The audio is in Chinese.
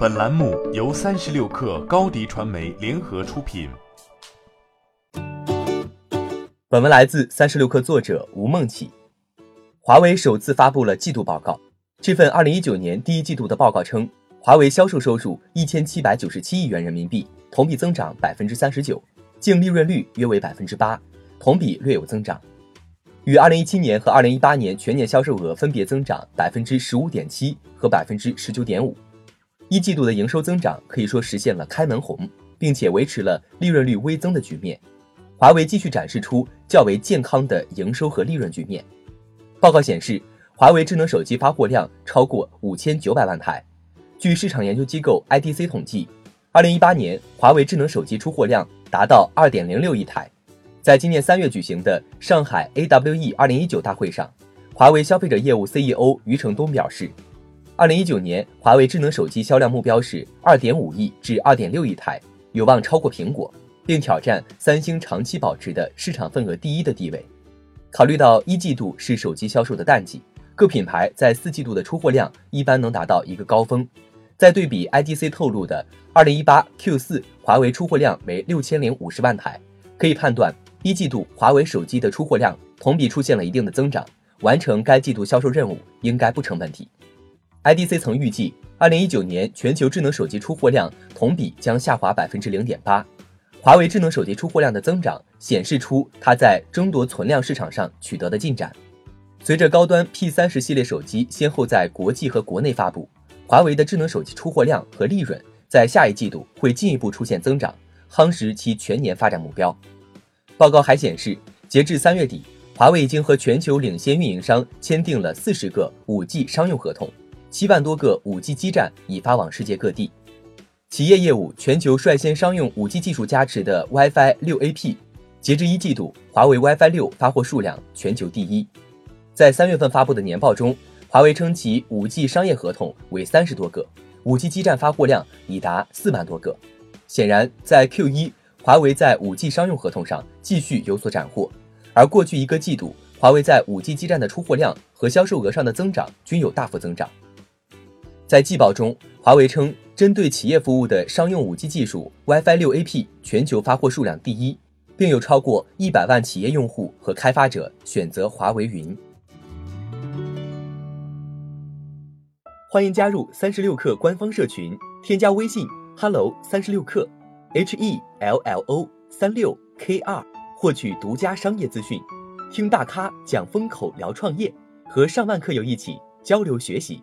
本栏目由三十六氪高低传媒联合出品。本文来自三十六氪作者吴梦起。华为首次发布了季度报告，这份二零一九年第一季度的报告称，华为销售收入一千七百九十七亿元人民币，同比增长百分之三十九，净利润率约为百分之八，同比略有增长。与二零一七年和二零一八年全年销售额分别增长百分之十五点七和百分之十九点五。一季度的营收增长可以说实现了开门红，并且维持了利润率微增的局面。华为继续展示出较为健康的营收和利润局面。报告显示，华为智能手机发货量超过五千九百万台。据市场研究机构 IDC 统计，二零一八年华为智能手机出货量达到二点零六亿台。在今年三月举行的上海 AWE 二零一九大会上，华为消费者业务 CEO 余承东表示。二零一九年，华为智能手机销量目标是二点五亿至二点六亿台，有望超过苹果，并挑战三星长期保持的市场份额第一的地位。考虑到一季度是手机销售的淡季，各品牌在四季度的出货量一般能达到一个高峰。再对比 IDC 透露的二零一八 Q 四华为出货量为六千零五十万台，可以判断一季度华为手机的出货量同比出现了一定的增长，完成该季度销售任务应该不成问题。IDC 曾预计，二零一九年全球智能手机出货量同比将下滑百分之零点八。华为智能手机出货量的增长显示出它在争夺存量市场上取得的进展。随着高端 P 三十系列手机先后在国际和国内发布，华为的智能手机出货量和利润在下一季度会进一步出现增长，夯实其全年发展目标。报告还显示，截至三月底，华为已经和全球领先运营商签订了四十个五 G 商用合同。七万多个 5G 基站已发往世界各地。企业业务全球率先商用 5G 技术加持的 WiFi 6AP，截至一季度，华为 WiFi 六发货数量全球第一。在三月份发布的年报中，华为称其 5G 商业合同为三十多个，5G 基站发货量已达四万多个。显然，在 Q1，华为在 5G 商用合同上继续有所斩获，而过去一个季度，华为在 5G 基站的出货量和销售额上的增长均有大幅增长。在季报中，华为称，针对企业服务的商用 5G 技术 WiFi 6AP 全球发货数量第一，并有超过一百万企业用户和开发者选择华为云。欢迎加入三十六氪官方社群，添加微信 hello 三十六氪 h e l l o 三六 k 二，获取独家商业资讯，听大咖讲风口，聊创业，和上万客友一起交流学习。